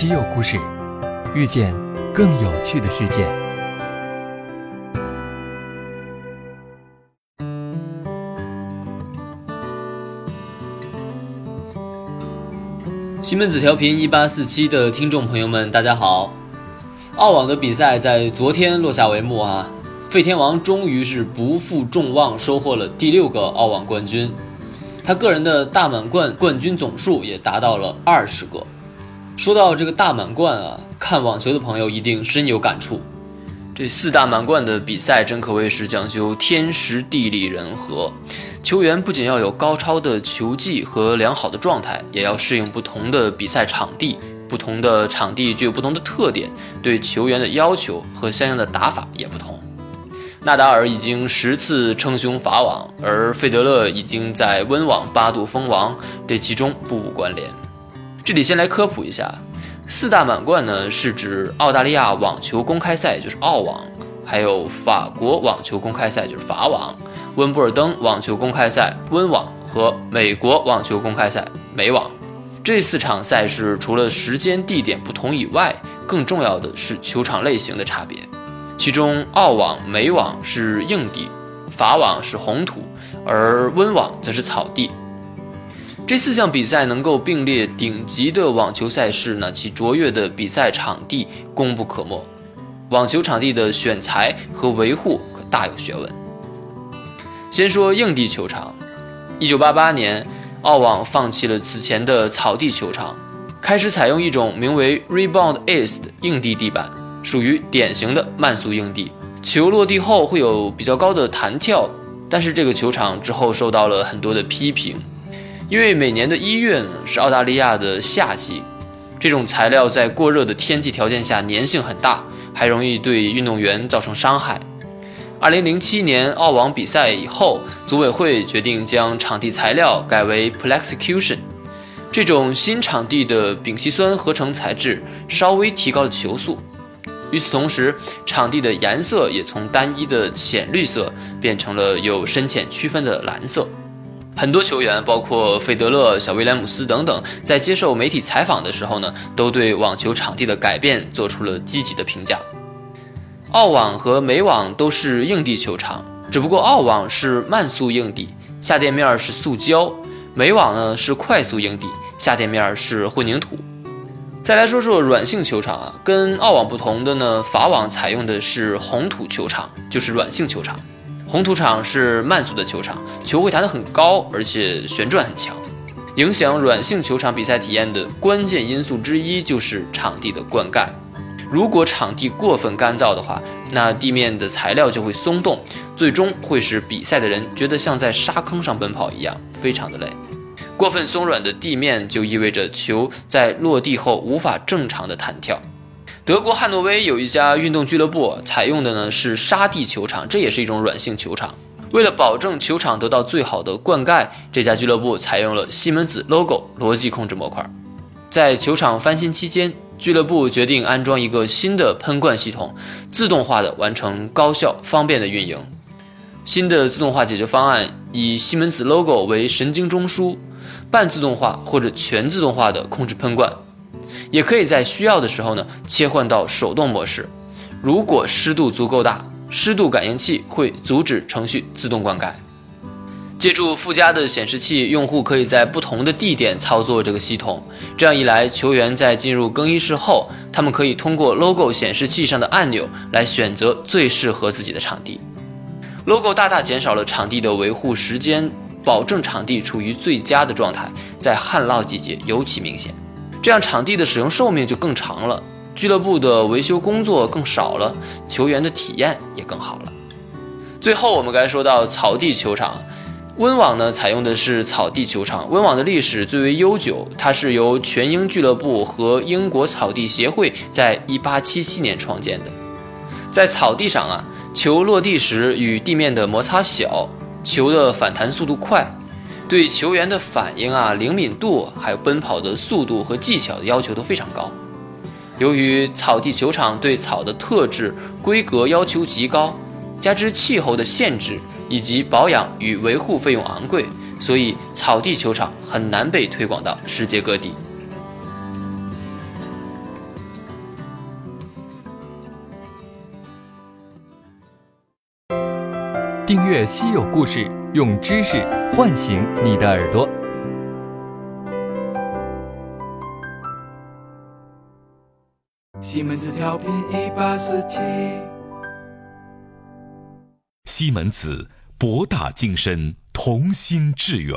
稀有故事，遇见更有趣的世界。西门子调频一八四七的听众朋友们，大家好！澳网的比赛在昨天落下帷幕啊，费天王终于是不负众望，收获了第六个澳网冠军。他个人的大满贯冠军总数也达到了二十个。说到这个大满贯啊，看网球的朋友一定深有感触。这四大满贯的比赛真可谓是讲究天时地利人和，球员不仅要有高超的球技和良好的状态，也要适应不同的比赛场地。不同的场地具有不同的特点，对球员的要求和相应的打法也不同。纳达尔已经十次称雄法网，而费德勒已经在温网八度封王，这其中不无关联。这里先来科普一下，四大满贯呢是指澳大利亚网球公开赛，就是澳网；还有法国网球公开赛，就是法网；温布尔登网球公开赛，温网和美国网球公开赛，美网。这四场赛事除了时间地点不同以外，更重要的是球场类型的差别。其中，澳网、美网是硬地，法网是红土，而温网则是草地。这四项比赛能够并列顶级的网球赛事呢，其卓越的比赛场地功不可没。网球场地的选材和维护可大有学问。先说硬地球场，一九八八年，澳网放弃了此前的草地球场，开始采用一种名为 Rebound Ace 的硬地地板。属于典型的慢速硬地，球落地后会有比较高的弹跳，但是这个球场之后受到了很多的批评，因为每年的一月是澳大利亚的夏季，这种材料在过热的天气条件下粘性很大，还容易对运动员造成伤害。二零零七年澳网比赛以后，组委会决定将场地材料改为 Plexcution，这种新场地的丙烯酸合成材质稍微提高了球速。与此同时，场地的颜色也从单一的浅绿色变成了有深浅区分的蓝色。很多球员，包括费德勒、小威廉姆斯等等，在接受媒体采访的时候呢，都对网球场地的改变做出了积极的评价。澳网和美网都是硬地球场，只不过澳网是慢速硬地，下垫面是塑胶；美网呢是快速硬地，下垫面是混凝土。再来说说软性球场啊，跟澳网不同的呢，法网采用的是红土球场，就是软性球场。红土场是慢速的球场，球会弹得很高，而且旋转很强。影响软性球场比赛体验的关键因素之一就是场地的灌溉。如果场地过分干燥的话，那地面的材料就会松动，最终会使比赛的人觉得像在沙坑上奔跑一样，非常的累。过分松软的地面就意味着球在落地后无法正常的弹跳。德国汉诺威有一家运动俱乐部采用的呢是沙地球场，这也是一种软性球场。为了保证球场得到最好的灌溉，这家俱乐部采用了西门子 logo 逻辑控制模块。在球场翻新期间，俱乐部决定安装一个新的喷灌系统，自动化的完成高效方便的运营。新的自动化解决方案以西门子 logo 为神经中枢。半自动化或者全自动化的控制喷灌，也可以在需要的时候呢切换到手动模式。如果湿度足够大，湿度感应器会阻止程序自动灌溉。借助附加的显示器，用户可以在不同的地点操作这个系统。这样一来，球员在进入更衣室后，他们可以通过 logo 显示器上的按钮来选择最适合自己的场地。logo 大大减少了场地的维护时间。保证场地处于最佳的状态，在旱涝季节尤其明显，这样场地的使用寿命就更长了，俱乐部的维修工作更少了，球员的体验也更好了。最后，我们该说到草地球场，温网呢采用的是草地球场。温网的历史最为悠久，它是由全英俱乐部和英国草地协会在1877年创建的。在草地上啊，球落地时与地面的摩擦小。球的反弹速度快，对球员的反应啊灵敏度还有奔跑的速度和技巧的要求都非常高。由于草地球场对草的特质规格要求极高加之气候的限制以及保养与维护费用昂贵所以草地球场很难被推广到世界各地。订阅稀有故事用知识唤醒你的耳朵。西门子调频一八四七，西门子博大精深，同心致远。